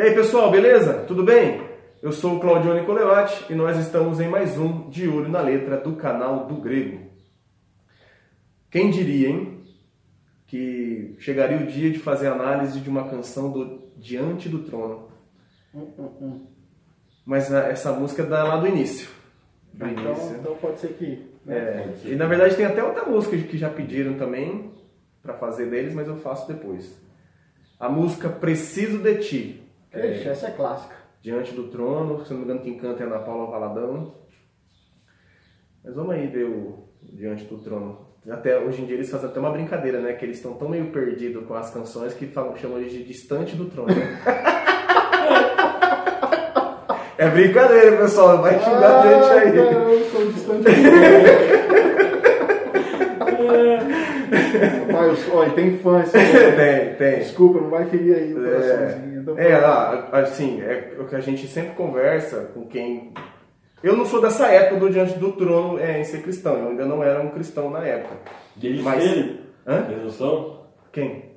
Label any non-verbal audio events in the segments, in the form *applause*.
E aí pessoal, beleza? Tudo bem? Eu sou o Claudio Nicolevati e nós estamos em mais um De Olho na Letra do canal do Grego. Quem diria, hein? Que chegaria o dia de fazer análise de uma canção do Diante do Trono. Mas ah, essa música é da lá do início. Do Então, início. então pode ser que. É, e na verdade tem até outra música que já pediram também para fazer deles, mas eu faço depois. A música Preciso de Ti. Ixi, essa é clássica. Diante do Trono, se não me engano quem canta é Ana Paula Valadão. Mas vamos aí ver o Diante do Trono. Até hoje em dia eles fazem até uma brincadeira, né? Que eles estão tão meio perdidos com as canções que falam, chamam eles de Distante do Trono. né? *laughs* é brincadeira, pessoal. Vai xingar a gente Ah, aí. não, eu sou distante. *laughs* Rapaz, olha, tem fã esse *laughs* tem, tem. Desculpa, não vai ferir aí o coraçãozinho. Então, É, ah, assim, é o que a gente sempre conversa com quem. Eu não sou dessa época do Diante do Trono é, em ser cristão, eu ainda não era um cristão na época. Deles Mas- serem? Hã? Tem noção? Quem?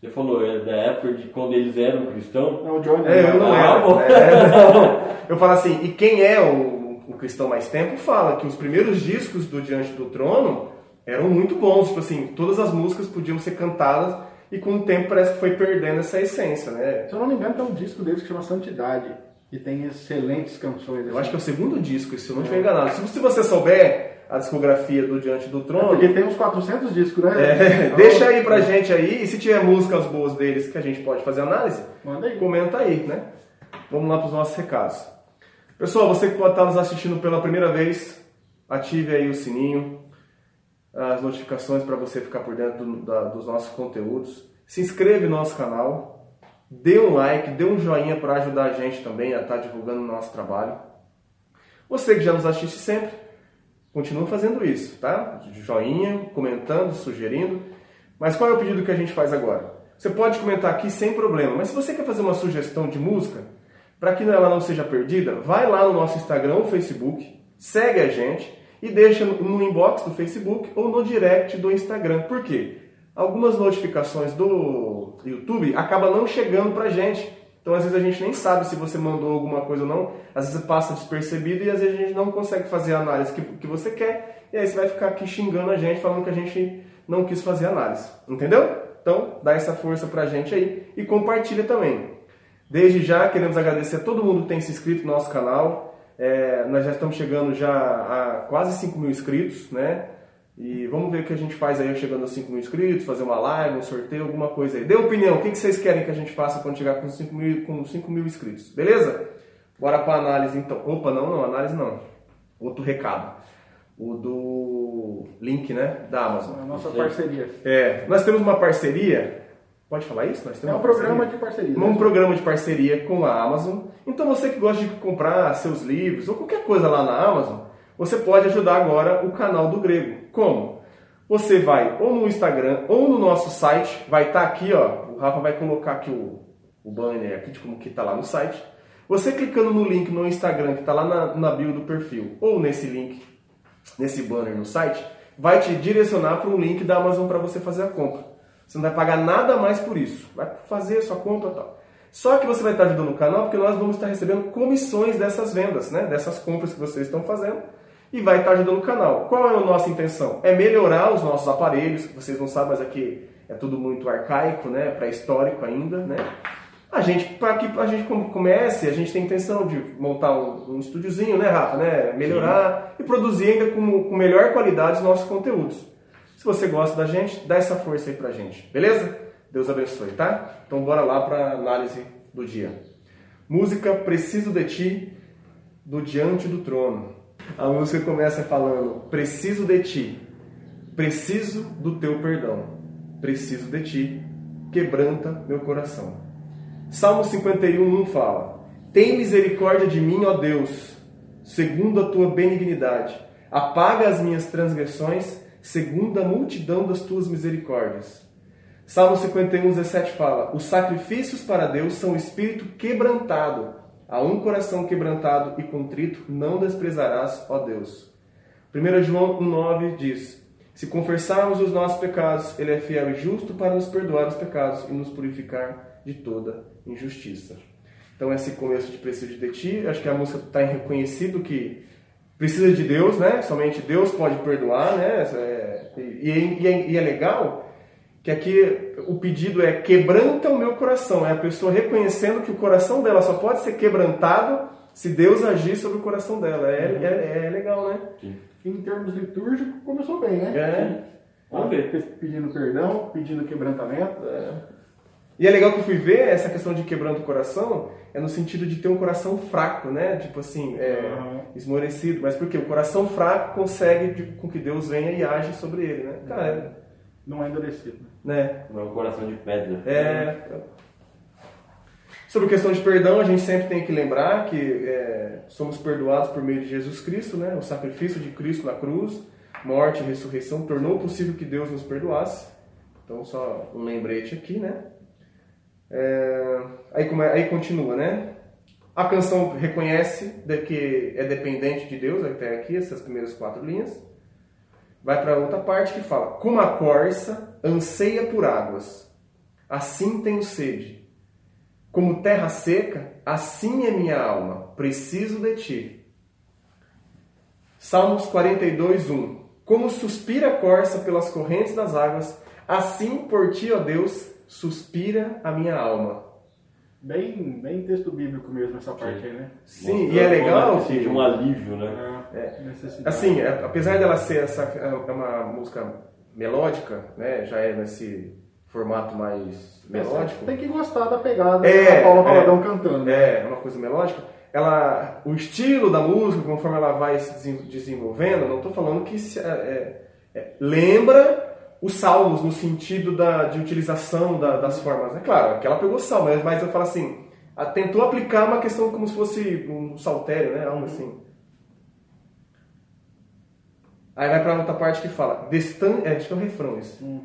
Você falou, é da época de quando eles eram cristãos? Não, o Johnny. É, eu não Ah, era. É, não. *laughs* Eu falo assim, e quem é o, o cristão mais tempo fala que os primeiros discos do Diante do Trono eram muito bons, tipo assim, todas as músicas podiam ser cantadas e com o tempo parece que foi perdendo essa essência, né? Se eu não me engano, tem um disco deles que chama Santidade. E tem excelentes canções. Eu acho que é o segundo disco, se eu não estiver enganado. Se, se você souber a discografia do Diante do É Trono, porque tem uns 400 discos, né? é, Então, *laughs* deixa aí pra gente aí, e se tiver músicas boas deles que a gente pode fazer análise, Manda aí. comenta aí, né? Vamos lá para os nossos recados. Pessoal, você que pode estar nos assistindo pela primeira vez, ative aí o sininho, as notificações para você ficar por dentro do- da- dos nossos conteúdos. Se inscreve no nosso canal, dê um like, dê um joinha para ajudar a gente também a estar divulgando o nosso trabalho. Você que já nos assiste sempre, continue fazendo isso, tá? Joinha, comentando, sugerindo. Mas qual é o pedido que a gente faz agora? Você pode comentar aqui sem problema, mas se você quer fazer uma sugestão de música, para que ela não seja perdida, vai lá no nosso Instagram ou Facebook, segue a gente e deixa no inbox do Facebook ou no direct do Instagram. Por quê? Algumas notificações do YouTube acabam não chegando pra gente. Então, às vezes, a gente nem sabe se você mandou alguma coisa ou não. Às vezes passa despercebido e às vezes a gente não consegue fazer a análise que, que você quer. E aí você vai ficar aqui xingando a gente, falando que a gente não quis fazer análise. Entendeu? Então, dá essa força pra gente aí e compartilha também. Desde já, queremos agradecer a todo mundo que tem se inscrito no nosso canal. É, nós já estamos chegando já a quase 5 mil inscritos, né? E vamos ver o que a gente faz aí chegando a 5 mil inscritos, fazer uma live, um sorteio, alguma coisa aí. Dê opinião, o que que vocês querem que a gente faça quando chegar com 5 mil, com 5 mil inscritos, beleza? Bora para análise então. Opa, não, não, análise não. Outro recado. O do link, né? Da Amazon. A nossa parceria. É, nós temos uma parceria. Pode falar isso? Nós É temos um uma programa parceria? de parceria. um né? programa de parceria com a Amazon. Então você que gosta de comprar seus livros ou qualquer coisa lá na Amazon, você pode ajudar agora o canal do Grego. Como? Você vai ou no Instagram ou no nosso site, vai estar aqui, ó. O Rafa vai colocar aqui o, o banner aqui de como que está lá no site. Você clicando no link no Instagram que está lá na, na bio do perfil ou nesse link, nesse banner no site, vai te direcionar para um link da Amazon para você fazer a compra. Você não vai pagar nada mais por isso. Vai fazer a sua compra e tal. Só que você vai estar ajudando o canal porque nós vamos estar recebendo comissões dessas vendas, né? dessas compras que vocês estão fazendo e vai estar ajudando o canal. Qual é a nossa intenção? É melhorar os nossos aparelhos, que vocês não sabem, mas aqui é tudo muito arcaico, né? pré-histórico ainda. Né? A gente, para que a gente come- comece, a gente tem intenção de montar um, um estúdiozinho, né, Rafa? Né? Melhorar e produzir ainda com, com melhor qualidade os nossos conteúdos. Se você gosta da gente, dá essa força aí pra gente, beleza? Deus abençoe, tá? Então bora lá pra análise do dia. Música Preciso de Ti, do Diante do Trono. A música começa falando: Preciso de Ti, preciso do Teu perdão, preciso de Ti, quebranta meu coração. Salmo 51, 1 fala: Tem misericórdia de mim, ó Deus, segundo a tua benignidade. Apaga as minhas transgressões, segundo a multidão das tuas misericórdias. Salmo 51, 17 fala: Os sacrifícios para Deus são espírito quebrantado. A um coração quebrantado e contrito não desprezarás, ó Deus. 1 João 1,9 diz: Se confessarmos os nossos pecados, Ele é fiel e justo para nos perdoar os pecados e nos purificar de toda injustiça. Então esse começo de Preciso de Ti, acho que a música está reconhecido que precisa de Deus, né? Somente Deus pode perdoar, né? É, e, e, é, e, é, legal que aqui o pedido é quebranta o meu coração. É a pessoa reconhecendo que o coração dela só pode ser quebrantado se Deus agir sobre o coração dela. É, uhum. é, é, legal, né? Sim. Em termos litúrgicos, começou bem, né? É. Vamos ver. Pedindo perdão, pedindo quebrantamento. É. E é legal que eu fui ver essa questão de quebrando o coração, é no sentido de ter um coração fraco, né? Tipo assim, é, uhum. esmorecido. Mas porque o coração fraco consegue de, com que Deus venha e age sobre ele, né? Cara, não é endurecido. Né? Não é um coração de pedra. É. Sobre a questão de perdão, a gente sempre tem que lembrar que é, somos perdoados por meio de Jesus Cristo, né? O sacrifício de Cristo na cruz, morte e ressurreição tornou possível que Deus nos perdoasse. Então, só um lembrete aqui, né? É, aí, como é, aí continua, né? A canção reconhece que é dependente de Deus, até aqui, essas primeiras quatro linhas. Vai para outra parte que fala: Como a corça anseia por águas, assim tenho sede. Como terra seca, assim é minha alma, preciso de ti. Salmos 42, 1. Como suspira a corça pelas correntes das águas, assim por ti, ó Deus, suspira a minha alma. Bem, bem texto bíblico mesmo essa parte Sim. aí, né? Sim, Mostrando e é legal que... De um alívio, né? É, é. Assim, é, apesar dela ser essa, é uma música melódica, né? Já é nesse formato mais melódico. Tem que gostar da pegada é, da Paula Valadão é, cantando. Né? É, uma coisa melódica. Ela, o estilo da música, conforme ela vai se desenvolvendo, não estou falando que se, é, é, lembra os salmos no sentido da, de utilização da, das formas. É claro, que ela pegou salmo, mas eu falo assim, tentou aplicar uma questão como se fosse um saltério, né? Algo assim. Aí vai para outra parte que fala, distante, é, acho que é um refrão isso. Hum.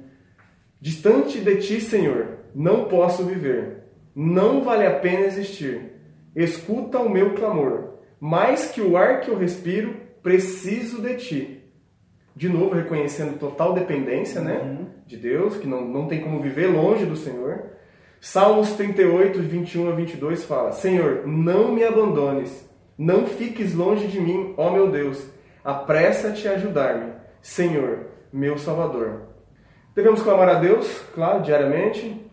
Distante de ti, Senhor, não posso viver. Não vale a pena existir. Escuta o meu clamor. Mais que o ar que eu respiro, preciso de ti de novo reconhecendo total dependência né, uhum. de Deus, que não, não tem como viver longe do Senhor. Salmos 38, 21 a 22 fala: Senhor, não me abandones, não fiques longe de mim, ó meu Deus, apressa-te a ajudar-me, Senhor, meu Salvador. Devemos clamar a Deus, claro, diariamente.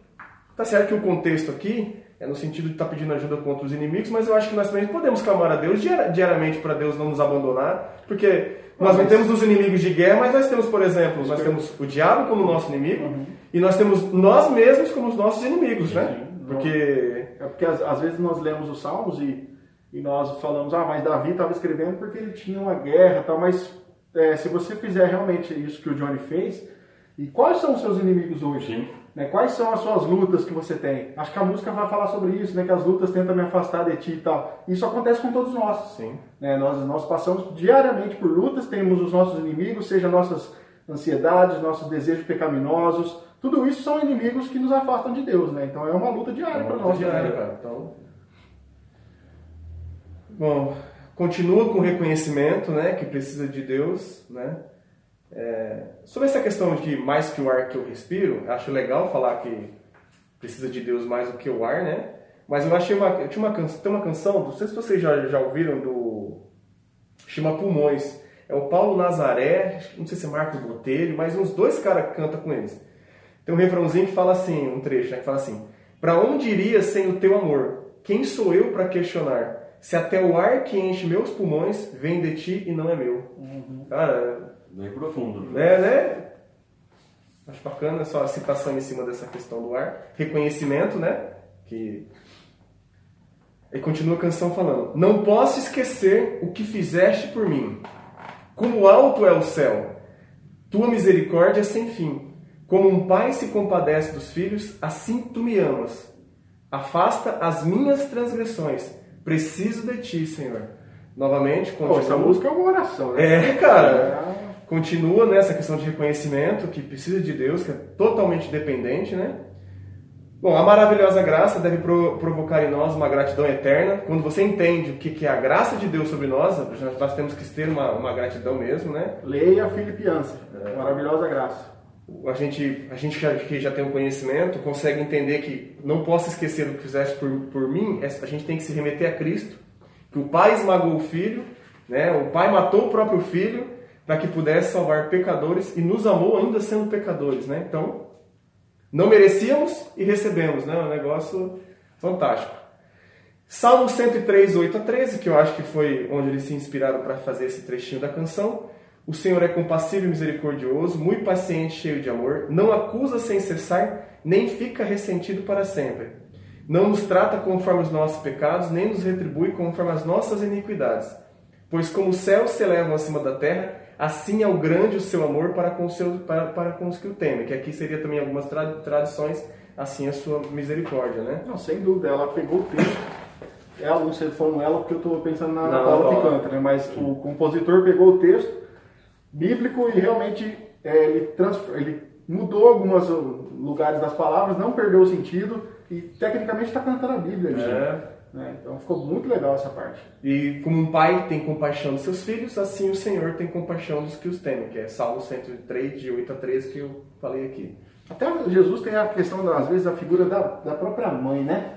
Tá certo que o contexto aqui é no sentido de estar tá pedindo ajuda contra os inimigos, mas eu acho que nós também podemos clamar a Deus diariamente para Deus não nos abandonar, porque nós não temos os inimigos de guerra, mas nós temos, por exemplo, nós temos o diabo como nosso inimigo uhum. e nós temos nós mesmos como os nossos inimigos, né? Porque é porque às, vezes nós lemos os salmos e, e nós falamos, ah, mas Davi estava escrevendo porque ele tinha uma guerra, tal. Mas é, se você fizer realmente isso que o Johnny fez, e quais são os seus inimigos hoje? Sim. Né? Quais são as suas lutas que você tem? Acho que a música vai falar sobre isso, né? Que as lutas tentam me afastar de ti e tal. Isso acontece com todos nós. Sim. Né? Nós, nós passamos diariamente por lutas, temos os nossos inimigos, seja nossas ansiedades, nossos desejos pecaminosos. Tudo isso são inimigos que nos afastam de Deus, né? Então é uma luta diária é para nós. Diária, cara. Então... Bom, continua com o reconhecimento, né? Que precisa de Deus, né? É, sobre essa questão de mais que o ar que eu respiro, acho legal falar que precisa de Deus mais do que o ar, né? Mas eu achei uma, eu tinha uma canção, tem uma canção, não sei se vocês já, já ouviram do chama Pulmões. É o Paulo Nazaré, não sei se é Marcos Botelho, mas uns dois caras cantam com eles. Tem um refrãozinho que fala assim, um trecho, né, que fala assim: "Para onde iria sem o teu amor? Quem sou eu para questionar? Se até o ar que enche meus pulmões vem de ti e não é meu." Uhum. Cara, Bem profundo. Né? É, né? Acho bacana só a citação em cima dessa questão do ar. Reconhecimento, né? Que... E continua a canção falando: Não posso esquecer o que fizeste por mim. Como alto é o céu, tua misericórdia é sem fim. Como um pai se compadece dos filhos, assim tu me amas. Afasta as minhas transgressões. Preciso de ti, Senhor. Novamente, continua. essa música é uma oração, né? É, cara. É continua nessa questão de reconhecimento, que precisa de Deus, que é totalmente dependente, né? Bom, a maravilhosa graça deve provocar em nós uma gratidão eterna. Quando você entende o que é a graça de Deus sobre nós, nós temos que ter uma, uma gratidão mesmo, né? Leia Filipiança, é. maravilhosa graça. a gente, a gente já, que já tem um conhecimento consegue entender que não posso esquecer o que fizeste por, por mim, é, a gente tem que se remeter a Cristo, que o Pai esmagou o Filho, né? o Pai matou o próprio Filho para que pudesse salvar pecadores e nos amou ainda sendo pecadores. Né? Então, não merecíamos e recebemos, né? um negócio fantástico. Salmo 103, 8 a 13, que eu acho que foi onde eles se inspiraram para fazer esse trechinho da canção. O Senhor é compassivo e misericordioso, muito paciente, cheio de amor, não acusa sem cessar, nem fica ressentido para sempre. Não nos trata conforme os nossos pecados, nem nos retribui conforme as nossas iniquidades. Pois como os céus se elevam acima da terra, assim é o grande o seu amor para com, seu, para, para com os que o temem. Que aqui seria também algumas tra tradições, assim a sua misericórdia, né? Não, sem dúvida, ela pegou o texto. Ela, não sei se foi ela, porque eu estou pensando na Não, Paula que canta, né? Mas o compositor pegou o texto bíblico e realmente é, ele, ele mudou alguns lugares das palavras, não perdeu o sentido e tecnicamente está cantando a Bíblia. ali, É. né? Então ficou muito legal essa parte. E como um pai tem compaixão dos seus filhos, assim o Senhor tem compaixão dos que os temem, que é Salmo 103, de 8 a 13, que eu falei aqui. Até Jesus tem a questão, às vezes, da figura da, da própria mãe, né?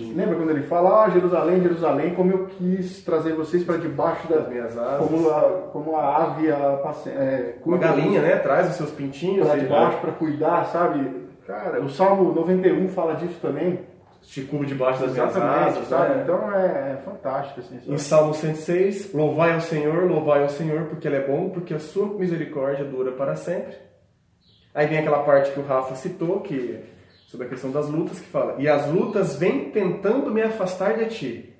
Lembra quando ele fala, ah, Jerusalém, Jerusalém, como eu quis trazer vocês para debaixo Das da... minhas asas. Como a, como a ave, a, passe- é, Uma galinha, né? Traz os seus pintinhos Para debaixo para cuidar, sabe? Cara, o Salmo 91 fala disso também. Cubro debaixo das minhas asas. sabe? né? Então é, é fantástico, assim. Em? Salmo 106, louvai ao Senhor, louvai ao Senhor, porque Ele é bom, porque a sua misericórdia dura para sempre. Aí vem aquela parte que o Rafa citou, que sobre a questão das lutas, que fala: E as lutas vêm tentando me afastar de ti.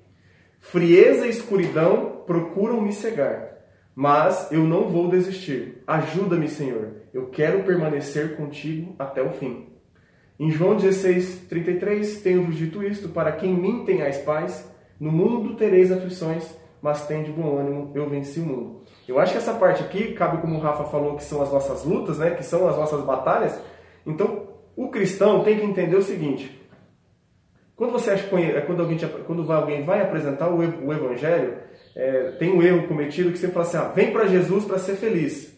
Frieza e escuridão procuram me cegar. Mas eu não vou desistir. Ajuda-me, Senhor. Eu quero permanecer contigo até o fim. Em João 16, 33, tenho-vos dito isto, para quem mim tenhais paz, no mundo tereis aflições, mas tem de bom ânimo, eu venci o mundo. Eu acho que essa parte aqui cabe como o Rafa falou, que são as nossas lutas, né, que são as nossas batalhas. Então, o cristão tem que entender o seguinte, quando você acha conhe- quando alguém, quando vai- alguém vai apresentar o evangelho, é, tem um erro cometido que você fala assim, ah, vem para Jesus para ser feliz.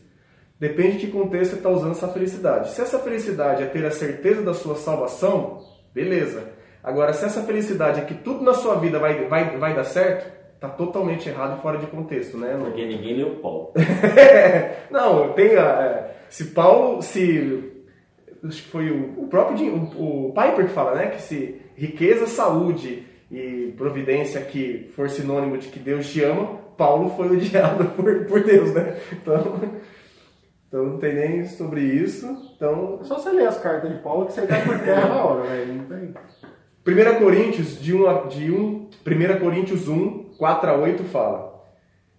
Depende de que contexto você está usando essa felicidade. Se essa felicidade é ter a certeza da sua salvação, beleza. Agora, se essa felicidade é que tudo na sua vida vai, vai, vai dar certo, tá totalmente errado e fora de contexto, né? Não- Porque ninguém leu Paulo. *laughs* não, tem a, é, se Paulo, se acho que foi o, o próprio o, o Piper que fala, né, que se riqueza, saúde e providência que for sinônimo de que Deus te ama, Paulo foi odiado *laughs* por, por Deus, né? Então, então não tem nem sobre isso. Então, É só você ler as cartas de Paulo que você cai por terra na hora, velho. Não tem. 1 Coríntios, de 1, a- de 1, 1 Coríntios 1, 4 a 8 fala: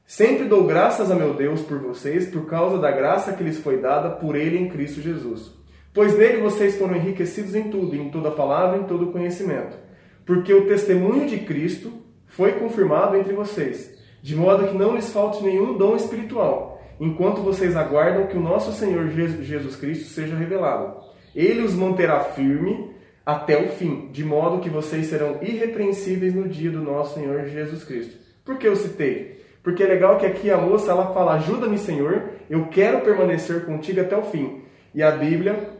Sempre dou graças a meu Deus por vocês, por causa da graça que lhes foi dada por Ele em Cristo Jesus. Pois nele vocês foram enriquecidos em tudo, em toda palavra, em todo conhecimento. Porque o testemunho de Cristo foi confirmado entre vocês, de modo que não lhes falte nenhum dom espiritual, enquanto vocês aguardam que o nosso Senhor Je- Jesus Cristo seja revelado. Ele os manterá firme até o fim, de modo que vocês serão irrepreensíveis no dia do nosso Senhor Jesus Cristo. Por que eu citei? Porque é legal que aqui a moça ela fala: Ajuda-me, Senhor, eu quero permanecer contigo até o fim. E a Bíblia,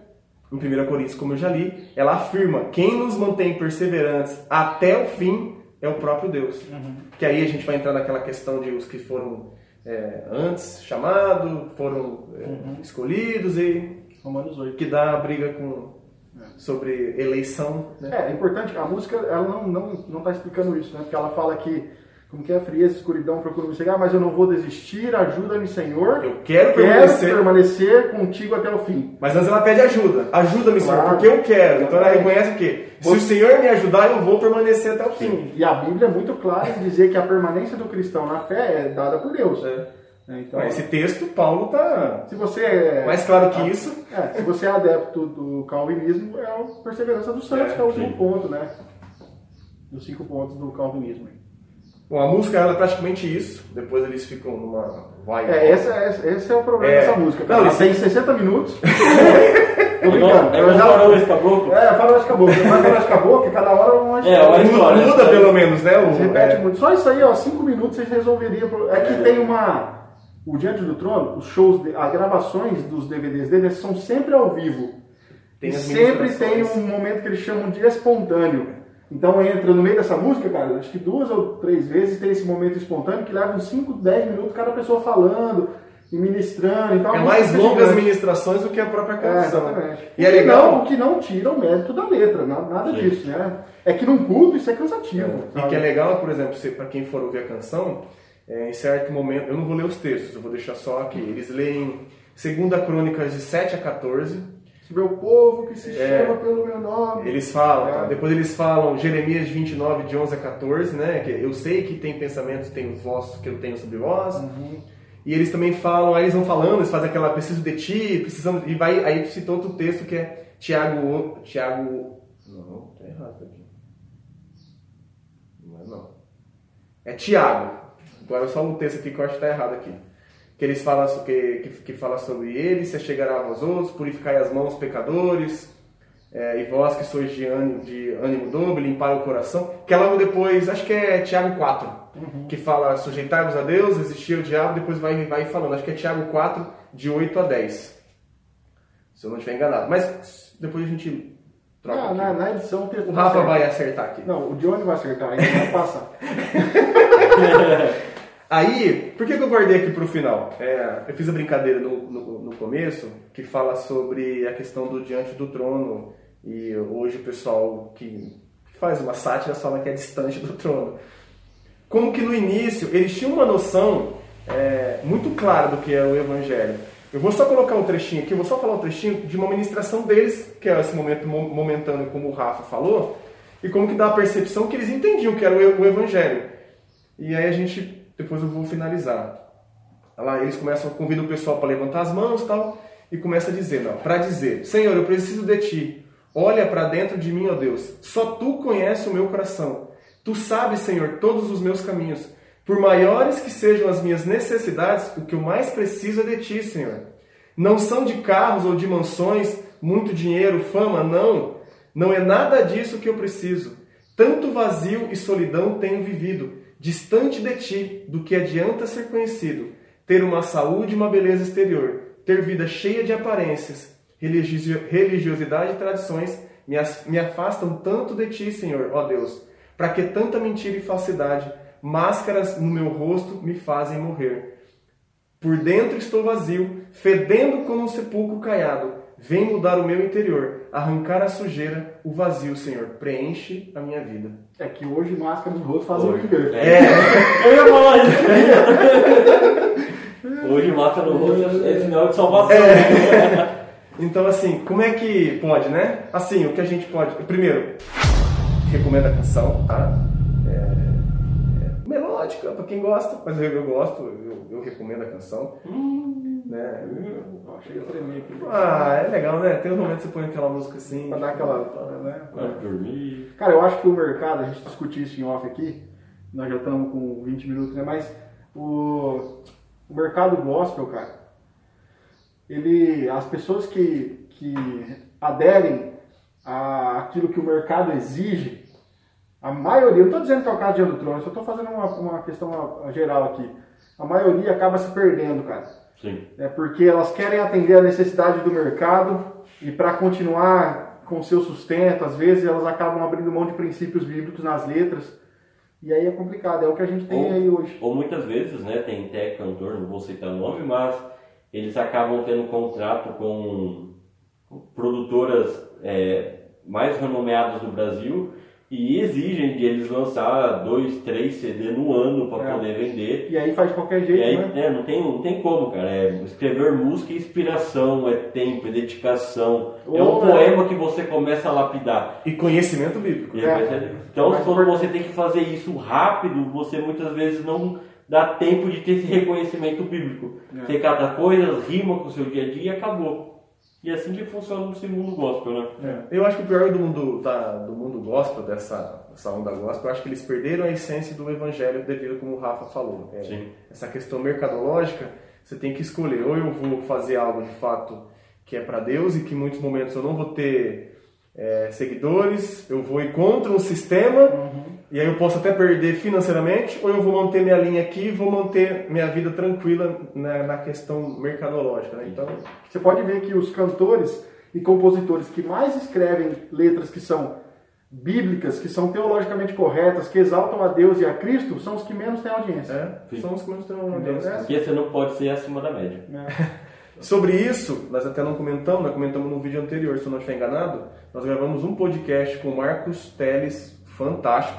em 1 Coríntios, como eu já li, ela afirma: quem nos mantém perseverantes até o fim é o próprio Deus. Que aí a gente vai entrar naquela questão de os que foram é, antes chamados, foram é, escolhidos e Romanos 8. que dá a briga com sobre eleição, né? É, é importante, a música ela não, não, não tá explicando isso, né? Porque ela fala que, como que é, frieza, escuridão, procura me cegar, mas eu não vou desistir, ajuda-me, Senhor. Eu quero Quero permanecer, permanecer contigo até o fim. mas antes ela pede ajuda. Ajuda-me, Senhor, Claro. porque eu quero. Então ela reconhece que se o Senhor me ajudar, eu vou permanecer até o fim. E a Bíblia é muito clara em dizer que a permanência do cristão na fé é dada por Deus. É. É, Então, esse texto, Paulo tá se você é, mais claro que isso. é, se você é adepto do calvinismo, é a perseverança dos santos, É, que é o último sim. ponto, né? Dos cinco pontos do calvinismo. Bom, a música ela é praticamente isso. Depois eles ficam numa vibe. É, esse, é- esse é o problema É. dessa música. Não. Ela tem 60 minutos. *laughs* Tô É brincando. é já- farol esse caboclo. É, faroeste caboclo. Mas faroeste caboclo, cada hora é uma É, uma história. Muda pelo menos, né? O, repete é, muito. Só isso aí, ó, cinco minutos vocês resolveriam. É que tem uma. o Diante do Trono, os shows, de- as gravações dos DVDs dele são sempre ao vivo. Tem e sempre tem um momento que eles chamam de espontâneo. Então entra no meio dessa música, cara, acho que duas ou três vezes tem esse momento espontâneo que leva uns 5, 10 minutos cada pessoa falando e ministrando. Então, É mais fica longas as gigante. ministrações do que a própria É, canção. exatamente. E é legal. Não, o que não tira o mérito da letra, nada, Sim. disso, né? É que num culto isso é cansativo. E sabe? que é legal, por exemplo, para quem for ouvir a canção, é, em certo momento, eu não vou ler os textos, eu vou deixar só aqui. Eles leem 2 Crônicas de 7 a 14. Meu povo que se É. chama pelo meu nome. Eles falam, tá? É. depois eles falam Jeremias 29, de 11 a 14, né? Que eu sei que tem pensamentos, tem os vossos que eu tenho sobre vós. Uhum. E eles também falam, aí eles vão falando, eles fazem aquela preciso de ti, precisamos. E vai, aí citou outro texto que é Tiago. Tiago. Não, tá errado aqui. Não é não. É Tiago. Agora só um texto aqui que eu acho que está errado aqui. Que eles falam so- que, que, que fala sobre ele, se chegará a vós outros, purificai as mãos pecadores, é, e vós que sois de ânimo, de ânimo dobro, limpar o coração. Que é logo depois, acho que é Tiago 4, que fala sujeitai-vos a Deus, resistir ao diabo, depois vai, vai falando. Acho que é Tiago 4, de 8 a 10. Se eu não estiver enganado. Mas depois a gente troca. Ah, na, na edição O Rafa vai acertar aqui. Não, o Johnny vai acertar, ele vai passar. *laughs* Aí, por que, que eu guardei aqui pro final? É, eu fiz a brincadeira no, no, no começo, que fala sobre a questão do diante do trono, e hoje o pessoal que faz uma sátira fala que é distante do trono. Como que no início eles tinham uma noção é, muito clara do que é o evangelho. Eu vou só colocar um trechinho aqui, vou só falar um trechinho de uma ministração deles, que é esse momento mo- momentâneo, como o Rafa falou, e como que dá a percepção que eles entendiam que era o o evangelho. E aí a gente, depois eu vou finalizar. Lá eles começam, convidam o pessoal para levantar as mãos e tal, e começa a dizer, para dizer, Senhor, eu preciso de ti. Olha para dentro de mim, ó Deus. Só tu conheces o meu coração. Tu sabes, Senhor, todos os meus caminhos. Por maiores que sejam as minhas necessidades, o que eu mais preciso é de ti, Senhor. Não são de carros ou de mansões, muito dinheiro, fama, não. Não é nada disso que eu preciso. Tanto vazio e solidão tenho vivido, distante de ti, do que adianta ser conhecido, ter uma saúde e uma beleza exterior, ter vida cheia de aparências, religio- religiosidade e tradições me afastam tanto de ti, Senhor, ó Deus. Para que tanta mentira e falsidade, máscaras no meu rosto me fazem morrer? Por dentro estou vazio, fedendo como um sepulcro caiado. Vem mudar o meu interior, arrancar a sujeira, o vazio, Senhor. Preenche a minha vida. É que hoje máscaras no rosto Hoje. o quê? É. Eu ia falar isso. *laughs* Hoje mata no rosto é sinal de salvação. Então, assim, como é que pode, né? Assim, o que a gente pode. Primeiro, recomendo a canção, tá? Melódica, pra quem gosta, mas eu, eu gosto, eu, eu recomendo a canção. Né? Ó, Chega a tremer aqui. Ah, é legal, né? Tem um momento que você põe aquela música assim. Pra dar aquela. Né? Vai dormir. Cara, eu acho que o mercado, a gente discutiu isso em off aqui, nós já estamos com 20 minutos, né? Mas o, o mercado gospel, cara, ele, as pessoas que, que aderem a aquilo que o mercado exige, a maioria, eu não estou dizendo que é o caso de eu só estou fazendo uma, uma questão geral aqui. A maioria acaba se perdendo, cara Sim. né, porque elas querem atender a necessidade do mercado e para continuar com seu sustento, às vezes elas acabam abrindo mão de princípios bíblicos nas letras e aí é complicado, é o que a gente tem Ou- aí hoje. Ou muitas vezes, né, tem até cantor, não vou citar o nome, mas eles acabam tendo contrato com com produtoras é, mais renomeadas do Brasil e exigem de eles lançar dois, três CD no ano para É. poder vender. E aí faz de qualquer jeito, aí, né? né, não, tem, não tem como, cara. É, escrever música é inspiração, é tempo, é dedicação. é um Ou, poema que você começa a lapidar. E conhecimento bíblico. E É. aí, Então, Mais quando você tem que fazer isso rápido, você muitas vezes não dá tempo de ter esse reconhecimento bíblico. É. Você cata coisas, rima com o seu dia a dia e acabou. E é assim que funciona nesse mundo gospel, né? É. Eu acho que o pior do mundo, da, do mundo gospel, dessa, dessa onda gospel, eu acho que eles perderam a essência do evangelho devido como o Rafa falou. É, Sim. Essa questão mercadológica, você tem que escolher. Ou eu vou fazer algo de fato que é para Deus e que em muitos momentos eu não vou ter é, seguidores, eu vou ir contra um sistema, E aí eu posso até perder financeiramente, ou eu vou manter minha linha aqui e vou manter minha vida tranquila na, na questão mercadológica. Né? Então, Você pode ver que os cantores e compositores que mais escrevem letras que são bíblicas, que são teologicamente corretas, que exaltam a Deus e a Cristo, são os que menos têm audiência. é, são os que na Entendeu? audiência. Porque você não pode ser acima da média. *laughs* Sobre isso, nós até não comentamos, nós comentamos no vídeo anterior, se eu não estiver enganado, nós gravamos um podcast com o Marcos Teles, fantástico,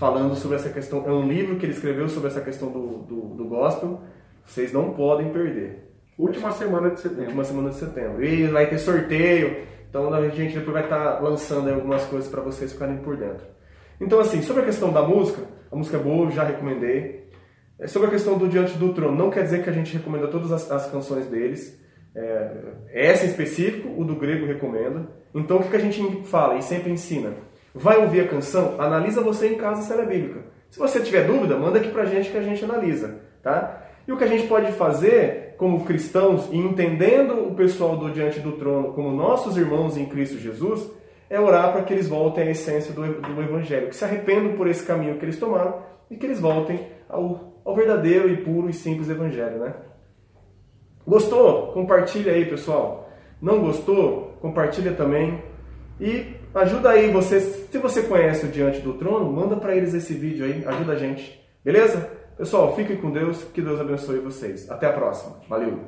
falando sobre essa questão. É um livro que ele escreveu sobre essa questão do, do, do gospel. Vocês não podem perder. Última semana de setembro. última semana de setembro. E vai ter sorteio, então a gente depois vai estar lançando aí algumas coisas para vocês ficarem por dentro. Então, assim, sobre a questão da música, a música é boa, já recomendei. É, Sobre a questão do Diante do Trono, não quer dizer que a gente recomenda todas as, as canções deles. É, essa em específico, o do grego recomenda. Então, o que, que a gente fala e sempre ensina? Vai ouvir a canção, analisa você em casa se ela é bíblica. Se você tiver dúvida, manda aqui pra gente que a gente analisa, tá? E o que a gente pode fazer como cristãos e entendendo o pessoal do Diante do Trono como nossos irmãos em Cristo Jesus, é orar para que eles voltem à essência do, do Evangelho, que se arrependam por esse caminho que eles tomaram e que eles voltem ao, ao verdadeiro e puro e simples Evangelho, né? Gostou? Compartilha aí, pessoal. Não gostou? Compartilha também. E ajuda aí você, se você conhece o Diante do Trono, manda para eles esse vídeo aí, ajuda a gente. Beleza? Pessoal, fiquem com Deus, que Deus abençoe vocês. Até a próxima. Valeu!